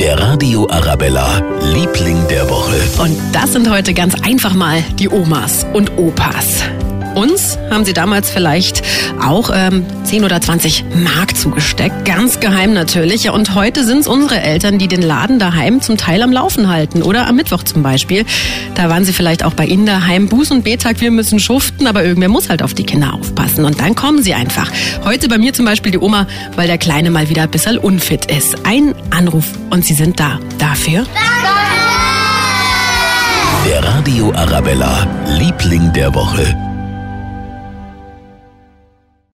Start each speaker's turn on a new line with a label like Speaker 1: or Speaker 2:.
Speaker 1: Der Radio Arabella, Liebling der Woche.
Speaker 2: Und das sind heute ganz einfach mal die Omas und Opas. Uns haben sie damals vielleicht auch ähm, 10 oder 20 Mark zugesteckt, ganz geheim natürlich. Ja, und heute sind es unsere Eltern, die den Laden daheim zum Teil am Laufen halten. Oder am Mittwoch zum Beispiel. Da waren sie vielleicht auch bei Ihnen daheim. Buß- und Betag, wir müssen schuften, aber irgendwer muss halt auf die Kinder aufpassen. Und dann kommen sie einfach. Heute bei mir zum Beispiel die Oma, weil der Kleine mal wieder ein bisschen unfit ist. Ein Anruf und sie sind da. Dafür?
Speaker 1: Der Radio Arabella, Liebling der Woche.